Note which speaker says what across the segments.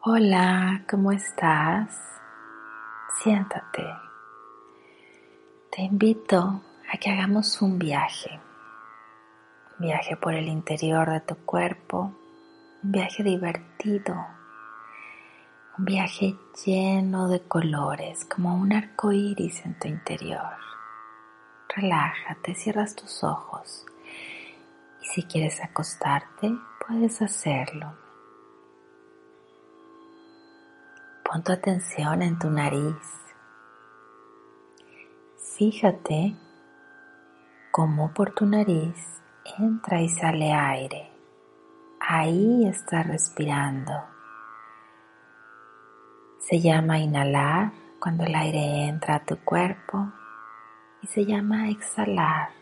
Speaker 1: Hola, ¿cómo estás? Siéntate. Te invito a que hagamos un viaje. Un viaje por el interior de tu cuerpo. Un viaje divertido. Un viaje lleno de colores, como un arco iris en tu interior. Relájate, cierras tus ojos. Y si quieres acostarte, puedes hacerlo Pon tu atención en tu nariz. Fíjate cómo por tu nariz entra y sale aire. Ahí estás respirando. Se llama inhalar cuando el aire entra a tu cuerpo y se llama exhalar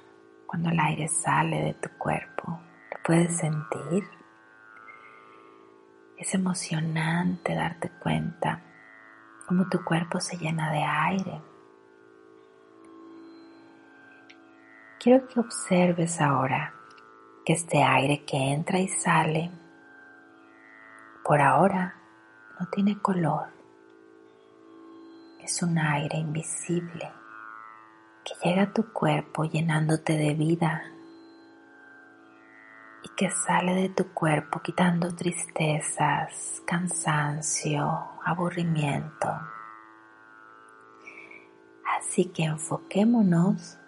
Speaker 1: cuando el aire sale de tu cuerpo. ¿Lo puedes sentir? Es emocionante darte cuenta cómo tu cuerpo se llena de aire. Quiero que observes ahora que este aire que entra y sale, por ahora no tiene color. Es un aire invisible que llega a tu cuerpo llenándote de vida y que sale de tu cuerpo quitando tristezas, cansancio, aburrimiento. Así que enfoquémonos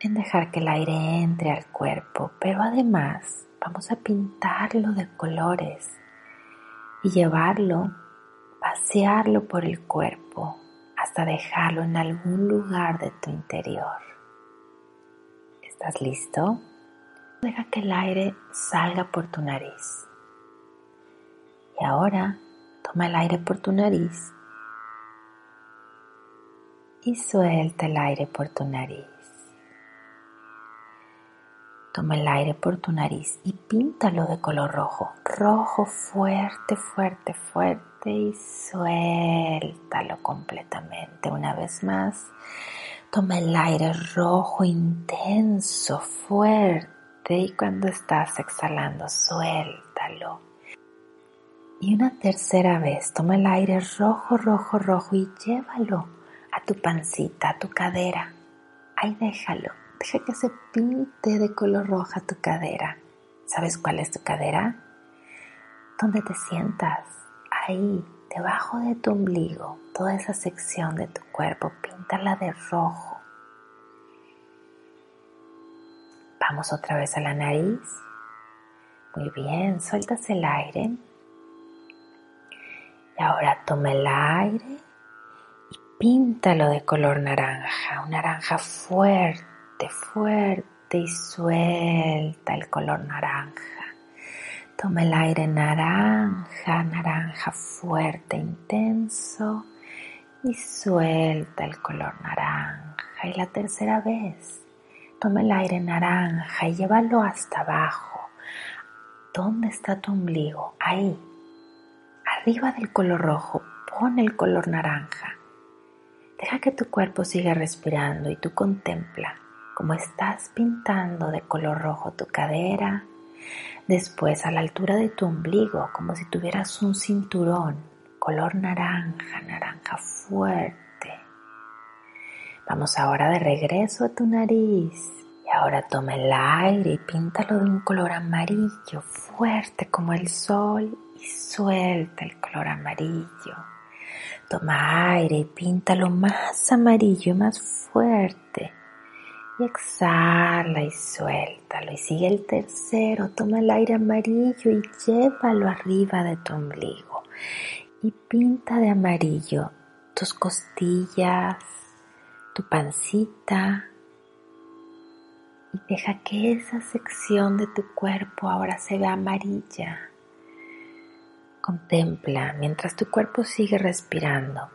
Speaker 1: en dejar que el aire entre al cuerpo, pero además vamos a pintarlo de colores y llevarlo, pasearlo por el cuerpo hasta dejarlo en algún lugar de tu interior. ¿Estás listo? Deja que el aire salga por tu nariz. Y ahora toma el aire por tu nariz y suelta el aire por tu nariz. Toma el aire por tu nariz y píntalo de color rojo. Rojo fuerte, fuerte, fuerte y suéltalo completamente. Una vez más, toma el aire rojo intenso, fuerte y cuando estás exhalando, suéltalo. Y una tercera vez, toma el aire rojo, rojo, rojo y llévalo a tu pancita, a tu cadera. Ahí déjalo, deja que se pinte de color roja tu cadera. ¿Sabes cuál es tu cadera? ¿Dónde te sientas? Ahí, debajo de tu ombligo, toda esa sección de tu cuerpo, píntala de rojo Vamos otra vez a la nariz. Muy bien, sueltas el aire. Y ahora toma el aire y píntalo de color naranja, un naranja fuerte, fuerte y suelta el color naranja. Toma el aire naranja, naranja fuerte, intenso y suelta el color naranja. Y la tercera vez Toma el aire naranja y llévalo hasta abajo. ¿Dónde está tu ombligo? Ahí. Arriba del color rojo, pon el color naranja. Deja que tu cuerpo siga respirando y tú contempla cómo estás pintando de color rojo tu cadera. Después a la altura de tu ombligo, como si tuvieras un cinturón, color naranja, naranja fuerte Vamos ahora de regreso a tu nariz. Y ahora toma el aire y píntalo de un color amarillo fuerte como el sol y suelta el color amarillo. Toma aire y píntalo más amarillo, más fuerte. Y exhala y suéltalo. Y sigue el tercero. Toma el aire amarillo y llévalo arriba de tu ombligo. Y pinta de amarillo tus costillas, tu pancita y deja que esa sección de tu cuerpo ahora se vea amarilla, Contempla mientras tu cuerpo sigue respirando.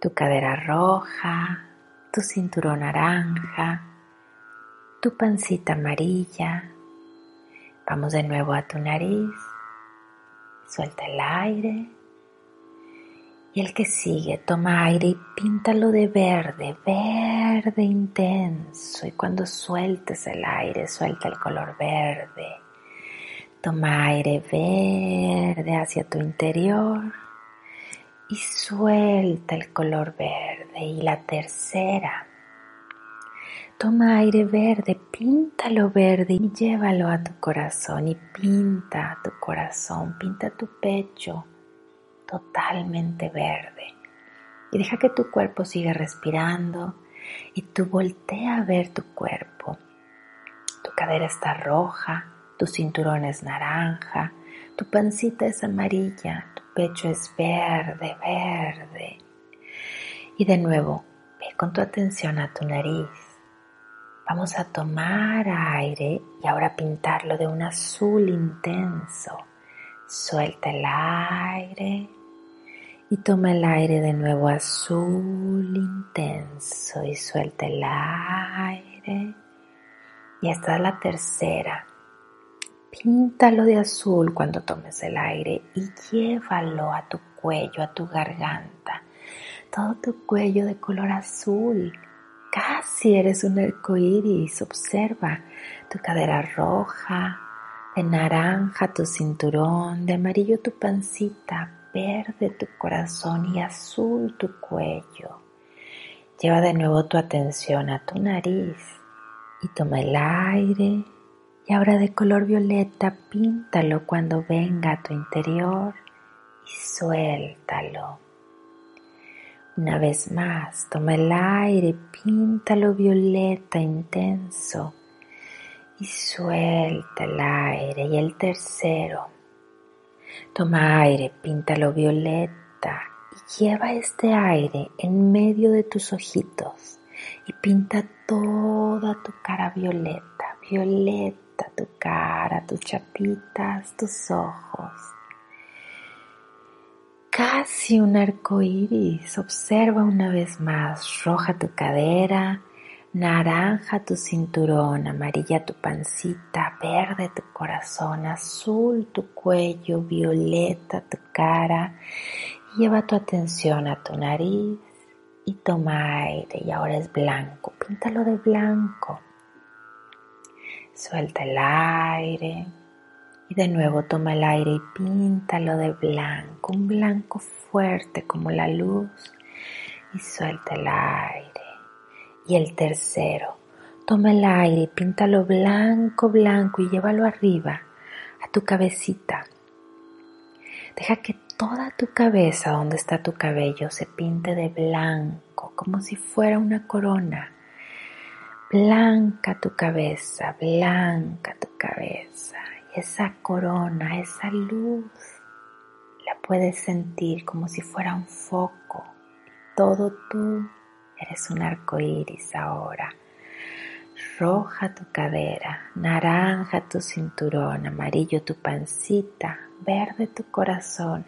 Speaker 1: Tu cadera roja, tu cinturón naranja, tu pancita amarilla. Vamos de nuevo a tu nariz. Suelta el aire. Y el que sigue, toma aire y píntalo de verde, verde intenso. Y cuando sueltes el aire, suelta el color verde. Toma aire verde hacia tu interior y suelta el color verde. Y la tercera, toma aire verde, píntalo verde y llévalo a tu corazón y pinta tu corazón, pinta tu pecho totalmente verde. Y deja que tu cuerpo siga respirando y tú voltea a ver tu cuerpo. Tu cadera está roja, tu cinturón es naranja, tu pancita es amarilla, tu pecho es verde, verde. Y de nuevo, ve con tu atención a tu nariz. Vamos a tomar aire y ahora pintarlo de un azul intenso. Suelta el aire y toma el aire de nuevo azul intenso y suelta el aire. Y esta es la tercera. Píntalo de azul cuando tomes el aire y llévalo a tu cuello, a tu garganta. Todo tu cuello de color azul. Casi eres un arco iris. Observa tu cadera roja, de naranja tu cinturón, de amarillo tu pancita, verde tu corazón y azul tu cuello. Lleva de nuevo tu atención a tu nariz y toma el aire y ahora de color violeta píntalo cuando venga a tu interior y suéltalo. Una vez más, toma el aire, píntalo violeta intenso y suelta el aire. Y el tercero, toma aire, píntalo violeta y lleva este aire en medio de tus ojitos y pinta toda tu cara violeta, violeta tu cara, tus chapitas, tus ojos. Casi un arco iris. Observa una vez más. Roja tu cadera, naranja tu cinturón, amarilla tu pancita, verde tu corazón, azul tu cuello, violeta tu cara. Lleva tu atención a tu nariz y toma aire y ahora es blanco. Píntalo de blanco. Suelta el aire y de nuevo toma el aire y píntalo de blanco, un blanco fuerte como la luz y suelta el aire. Y el tercero, toma el aire píntalo blanco, blanco y llévalo arriba a tu cabecita. Deja que toda tu cabeza, donde está tu cabello, se pinte de blanco, como si fuera una corona blanca tu cabeza, blanca tu cabeza. Y esa corona, esa luz, la puedes sentir como si fuera un foco. Todo tú eres un arco iris ahora. Roja tu cadera, naranja tu cinturón, amarillo tu pancita, verde tu corazón,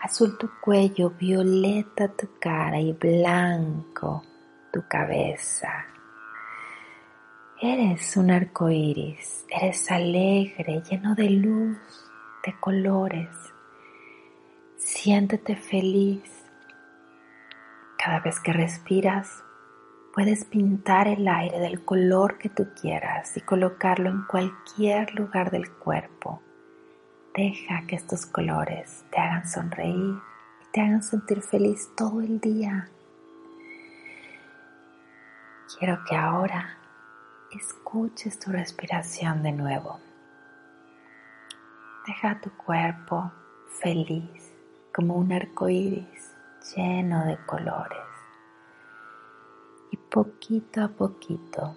Speaker 1: azul tu cuello, violeta tu cara y blanco tu cabeza. Eres un arco iris, eres alegre, lleno de luz, de colores. Siéntete feliz. Cada vez que respiras, puedes pintar el aire del color que tú quieras y colocarlo en cualquier lugar del cuerpo. Deja que estos colores te hagan sonreír y te hagan sentir feliz todo el día. Quiero que ahora escuches tu respiración de nuevo. Deja tu cuerpo feliz como un arco iris lleno de colores. Y poquito a poquito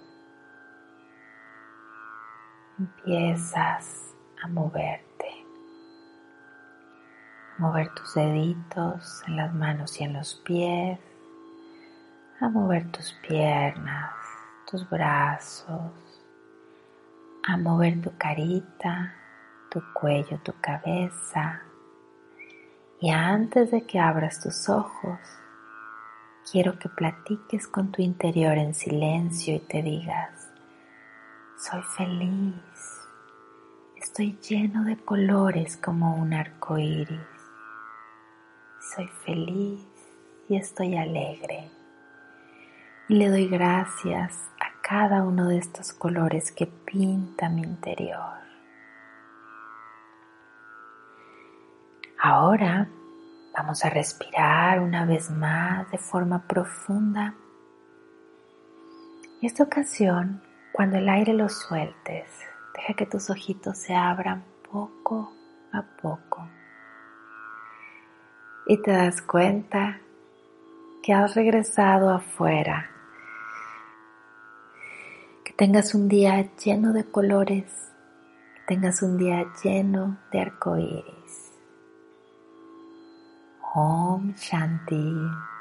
Speaker 1: empiezas a moverte. A mover tus deditos en las manos y en los pies. A mover tus piernas tus brazos, a mover tu carita, tu cuello, tu cabeza, Y antes de que abras tus ojos, quiero que platiques con tu interior en silencio y te digas, soy feliz, estoy lleno de colores como un arco iris, soy feliz y estoy alegre. Y le doy gracias a cada uno de estos colores que pinta mi interior. Ahora vamos a respirar una vez más de forma profunda. Y esta ocasión, cuando el aire lo sueltes, deja que tus ojitos se abran poco a poco. Y te das cuenta que has regresado afuera. Que tengas un día lleno de colores, que tengas un día lleno de arcoíris. Om Shanti.